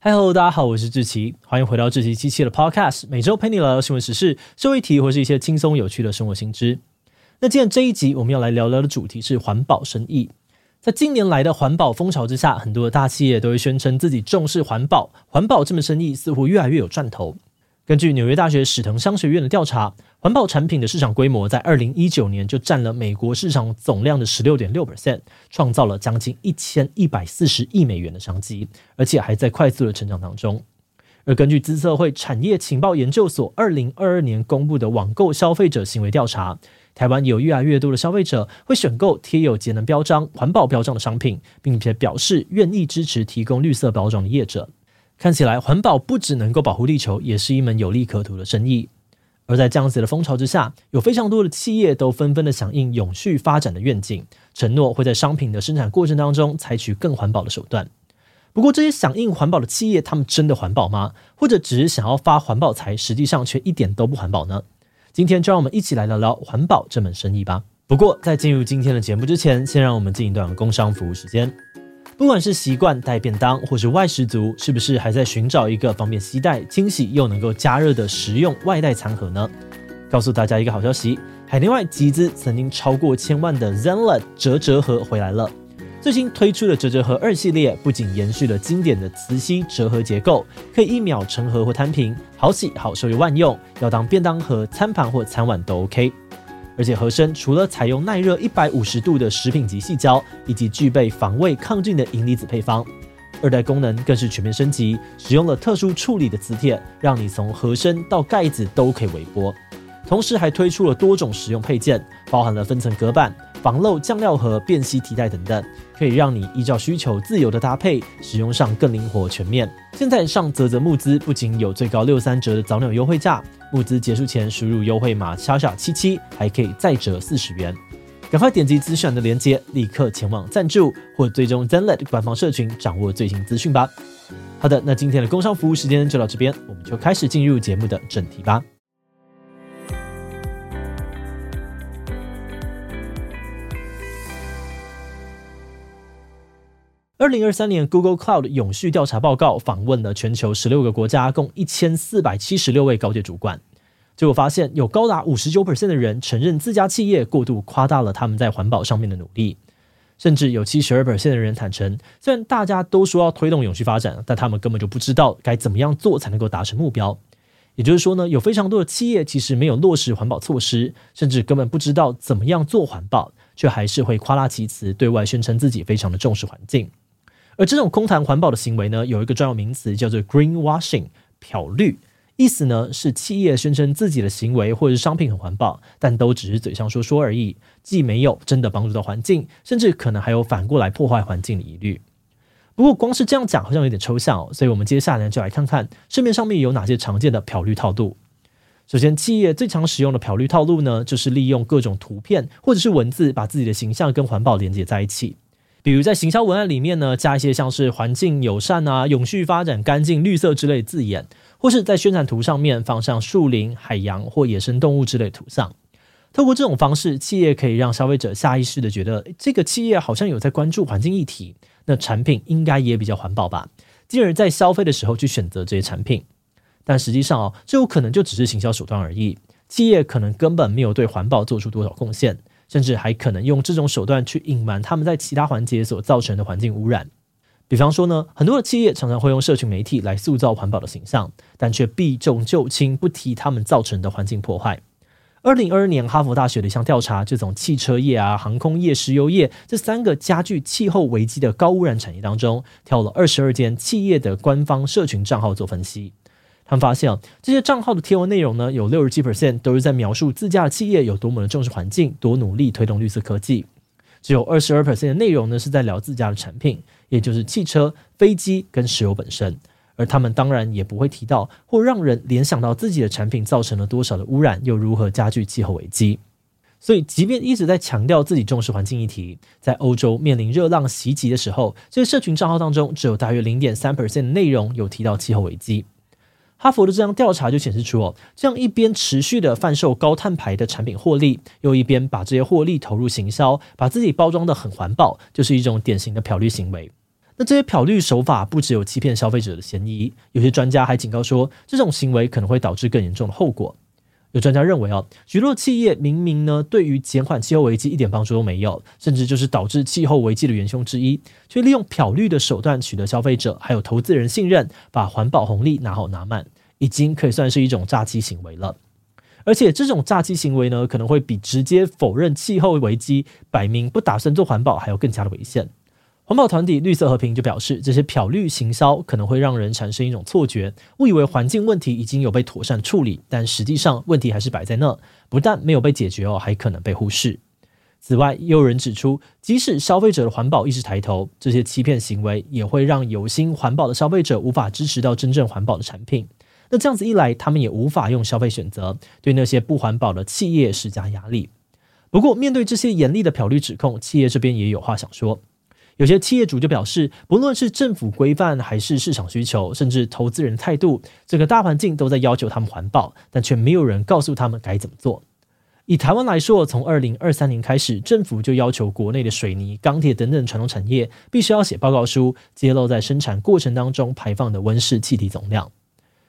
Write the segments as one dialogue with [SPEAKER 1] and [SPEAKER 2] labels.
[SPEAKER 1] 嗨喽，大家好，我是志奇，欢迎回到志奇机器的 Podcast，每周陪你聊聊新闻时事、社会议题或是一些轻松有趣的生活新知。那今天这一集我们要来聊聊的主题是环保生意。在近年来的环保风潮之下，很多的大企业都会宣称自己重视环保，环保这门生意似乎越来越有赚头。根据纽约大学史腾商学院的调查，环保产品的市场规模在二零一九年就占了美国市场总量的十六点六 percent，创造了将近一千一百四十亿美元的商机，而且还在快速的成长当中。而根据资策会产业情报研究所二零二二年公布的网购消费者行为调查，台湾有越来越多的消费者会选购贴有节能标章、环保标章的商品，并且表示愿意支持提供绿色包装的业者。看起来环保不只能够保护地球，也是一门有利可图的生意。而在这样子的风潮之下，有非常多的企业都纷纷的响应永续发展的愿景，承诺会在商品的生产过程当中采取更环保的手段。不过，这些响应环保的企业，他们真的环保吗？或者只是想要发环保财，实际上却一点都不环保呢？今天就让我们一起来聊聊环保这门生意吧。不过，在进入今天的节目之前，先让我们进一段工商服务时间。不管是习惯带便当，或是外食族，是不是还在寻找一个方便携带、清洗又能够加热的实用外带餐盒呢？告诉大家一个好消息，海内外集资曾经超过千万的 Zenlet 折折盒回来了。最新推出的折折盒二系列，不仅延续了经典的磁吸折盒结构，可以一秒成盒或摊平，好洗好收又万用，要当便当盒、餐盘或餐碗都 OK。而且盒身除了采用耐热一百五十度的食品级细胶，以及具备防味抗菌的银离子配方，二代功能更是全面升级，使用了特殊处理的磁铁，让你从盒身到盖子都可以微波。同时还推出了多种实用配件，包含了分层隔板、防漏酱料盒、便携提袋等等，可以让你依照需求自由的搭配，使用上更灵活全面。现在上泽泽募资，不仅有最高六三折的早鸟优惠价。募资结束前输入优惠码小小七七，还可以再折四十元。赶快点击资讯的链接，立刻前往赞助或追踪 Zenlet 官方社群，掌握最新资讯吧。好的，那今天的工商服务时间就到这边，我们就开始进入节目的正题吧。二零二三年 Google Cloud 永续调查报告访问了全球十六个国家，共一千四百七十六位高阶主管。结果发现，有高达五十九 percent 的人承认自家企业过度夸大了他们在环保上面的努力，甚至有七十二 percent 的人坦承，虽然大家都说要推动永续发展，但他们根本就不知道该怎么样做才能够达成目标。也就是说呢，有非常多的企业其实没有落实环保措施，甚至根本不知道怎么样做环保，却还是会夸大其词，对外宣称自己非常的重视环境。而这种空谈环保的行为呢，有一个专有名词叫做 greenwashing，漂绿，意思呢是企业宣称自己的行为或者是商品很环保，但都只是嘴上说说而已，既没有真的帮助到环境，甚至可能还有反过来破坏环境的疑虑。不过光是这样讲好像有点抽象哦，所以我们接下来就来看看市面上面有哪些常见的漂绿套路。首先，企业最常使用的漂绿套路呢，就是利用各种图片或者是文字，把自己的形象跟环保连接在一起。比如在行销文案里面呢，加一些像是环境友善啊、永续发展、干净、绿色之类字眼，或是在宣传图上面放上树林、海洋或野生动物之类图像。透过这种方式，企业可以让消费者下意识的觉得，这个企业好像有在关注环境议题，那产品应该也比较环保吧，进而在消费的时候去选择这些产品。但实际上哦，这有可能就只是行销手段而已，企业可能根本没有对环保做出多少贡献。甚至还可能用这种手段去隐瞒他们在其他环节所造成的环境污染。比方说呢，很多的企业常常会用社群媒体来塑造环保的形象，但却避重就轻，不提他们造成的环境破坏。二零二二年，哈佛大学的一项调查，就从汽车业啊、航空业、石油业这三个加剧气候危机的高污染产业当中，挑了二十二间企业的官方社群账号做分析。他们发现啊，这些账号的贴文内容呢，有六十七 percent 都是在描述自家的企业有多么的重视环境，多努力推动绿色科技。只有二十二 percent 的内容呢，是在聊自家的产品，也就是汽车、飞机跟石油本身。而他们当然也不会提到或让人联想到自己的产品造成了多少的污染，又如何加剧气候危机。所以，即便一直在强调自己重视环境议题，在欧洲面临热浪袭击的时候，这些社群账号当中只有大约零点三 percent 的内容有提到气候危机。哈佛的这项调查就显示出，哦，这样一边持续的贩售高碳排的产品获利，又一边把这些获利投入行销，把自己包装得很环保，就是一种典型的漂绿行为。那这些漂绿手法不只有欺骗消费者的嫌疑，有些专家还警告说，这种行为可能会导致更严重的后果。有专家认为，哦，许多企业明明呢对于减缓气候危机一点帮助都没有，甚至就是导致气候危机的元凶之一，却利用漂绿的手段取得消费者还有投资人信任，把环保红利拿好拿满，已经可以算是一种诈欺行为了。而且这种诈欺行为呢，可能会比直接否认气候危机、摆明不打算做环保还要更加的危险。环保团体绿色和平就表示，这些漂绿行销可能会让人产生一种错觉，误以为环境问题已经有被妥善处理，但实际上问题还是摆在那，不但没有被解决哦，还可能被忽视。此外，也有人指出，即使消费者的环保意识抬头，这些欺骗行为也会让有心环保的消费者无法支持到真正环保的产品。那这样子一来，他们也无法用消费选择对那些不环保的企业施加压力。不过，面对这些严厉的漂绿指控，企业这边也有话想说。有些企业主就表示，不论是政府规范，还是市场需求，甚至投资人态度，整个大环境都在要求他们环保，但却没有人告诉他们该怎么做。以台湾来说，从二零二三年开始，政府就要求国内的水泥、钢铁等等传统产业必须要写报告书，揭露在生产过程当中排放的温室气体总量。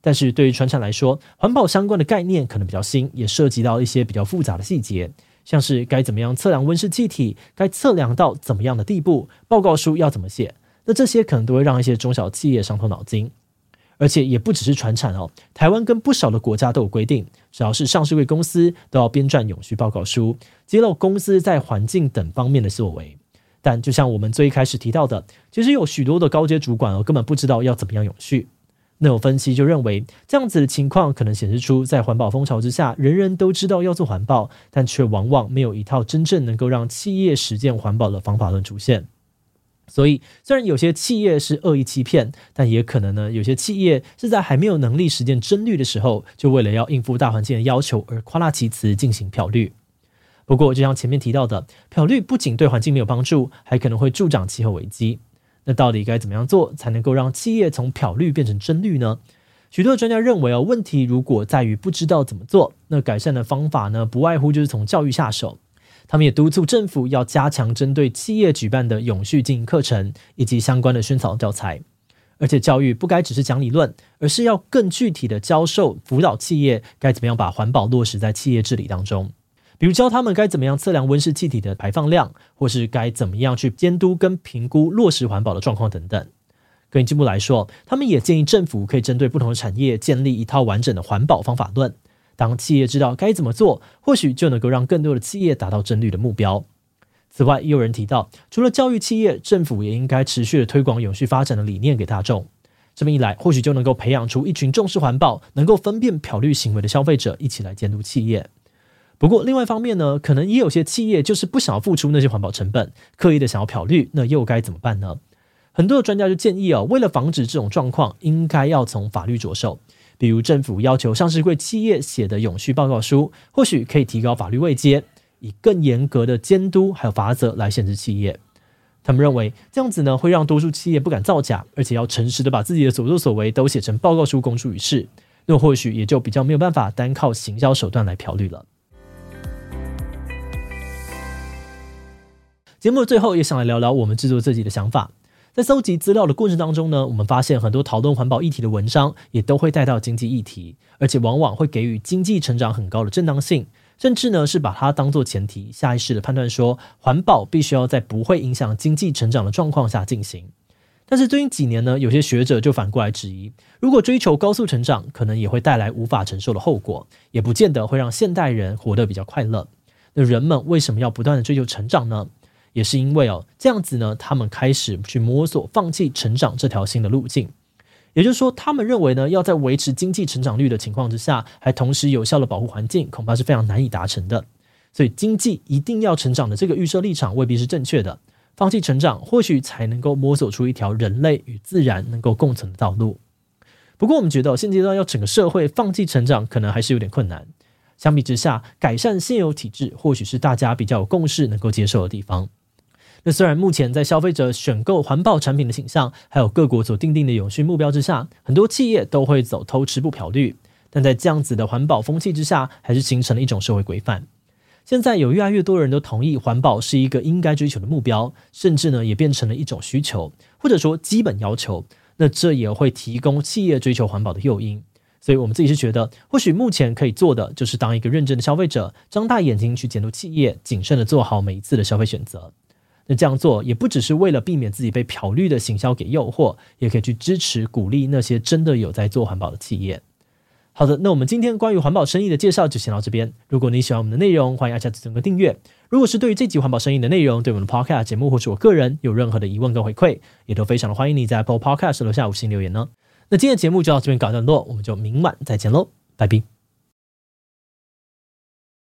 [SPEAKER 1] 但是对于传产来说，环保相关的概念可能比较新，也涉及到一些比较复杂的细节。像是该怎么样测量温室气体，该测量到怎么样的地步，报告书要怎么写，那这些可能都会让一些中小企业伤透脑筋。而且也不只是传产哦，台湾跟不少的国家都有规定，只要是上市柜公司都要编撰永续报告书，揭露公司在环境等方面的作为。但就像我们最一开始提到的，其实有许多的高阶主管哦，根本不知道要怎么样永续。那有分析就认为，这样子的情况可能显示出，在环保风潮之下，人人都知道要做环保，但却往往没有一套真正能够让企业实践环保的方法论出现。所以，虽然有些企业是恶意欺骗，但也可能呢，有些企业是在还没有能力实践真绿的时候，就为了要应付大环境的要求而夸大其词进行漂绿。不过，就像前面提到的，漂绿不仅对环境没有帮助，还可能会助长气候危机。那到底该怎么样做才能够让企业从漂绿变成真绿呢？许多专家认为哦，问题如果在于不知道怎么做，那改善的方法呢，不外乎就是从教育下手。他们也督促政府要加强针对企业举办的永续经营课程以及相关的宣传教材，而且教育不该只是讲理论，而是要更具体的教授辅导企业该怎么样把环保落实在企业治理当中。比如教他们该怎么样测量温室气体的排放量，或是该怎么样去监督跟评估落实环保的状况等等。更进一步来说，他们也建议政府可以针对不同的产业建立一套完整的环保方法论。当企业知道该怎么做，或许就能够让更多的企业达到真绿的目标。此外，也有人提到，除了教育企业，政府也应该持续的推广永续发展的理念给大众。这么一来，或许就能够培养出一群重视环保、能够分辨漂绿行为的消费者，一起来监督企业。不过，另外一方面呢，可能也有些企业就是不想要付出那些环保成本，刻意的想要漂绿，那又该怎么办呢？很多的专家就建议哦，为了防止这种状况，应该要从法律着手，比如政府要求上市柜企业写的永续报告书，或许可以提高法律位阶，以更严格的监督还有罚则来限制企业。他们认为这样子呢，会让多数企业不敢造假，而且要诚实的把自己的所作所为都写成报告书公诸于世，那或许也就比较没有办法单靠行销手段来漂绿了。节目的最后也想来聊聊我们制作自己的想法。在搜集资料的过程当中呢，我们发现很多讨论环保议题的文章也都会带到经济议题，而且往往会给予经济成长很高的正当性，甚至呢是把它当做前提，下意识的判断说环保必须要在不会影响经济成长的状况下进行。但是最近几年呢，有些学者就反过来质疑，如果追求高速成长，可能也会带来无法承受的后果，也不见得会让现代人活得比较快乐。那人们为什么要不断的追求成长呢？也是因为哦，这样子呢，他们开始去摸索放弃成长这条新的路径。也就是说，他们认为呢，要在维持经济成长率的情况之下，还同时有效的保护环境，恐怕是非常难以达成的。所以，经济一定要成长的这个预设立场未必是正确的。放弃成长，或许才能够摸索出一条人类与自然能够共存的道路。不过，我们觉得现阶段要整个社会放弃成长，可能还是有点困难。相比之下，改善现有体制，或许是大家比较有共识、能够接受的地方。那虽然目前在消费者选购环保产品的倾向，还有各国所定定的永续目标之下，很多企业都会走偷吃不漂绿，但在这样子的环保风气之下，还是形成了一种社会规范。现在有越来越多人都同意环保是一个应该追求的目标，甚至呢也变成了一种需求，或者说基本要求。那这也会提供企业追求环保的诱因。所以我们自己是觉得，或许目前可以做的就是当一个认真的消费者，张大眼睛去监督企业，谨慎的做好每一次的消费选择。那这样做也不只是为了避免自己被漂绿的行销给诱惑，也可以去支持鼓励那些真的有在做环保的企业。好的，那我们今天关于环保生意的介绍就先到这边。如果你喜欢我们的内容，欢迎按下整个订阅。如果是对于这集环保生意的内容，对我们的 Podcast 节目或是我个人有任何的疑问跟回馈，也都非常的欢迎你在 Apple Podcast 留下五星留言呢。那今天的节目就到这边告一段落，我们就明晚再见喽，拜拜。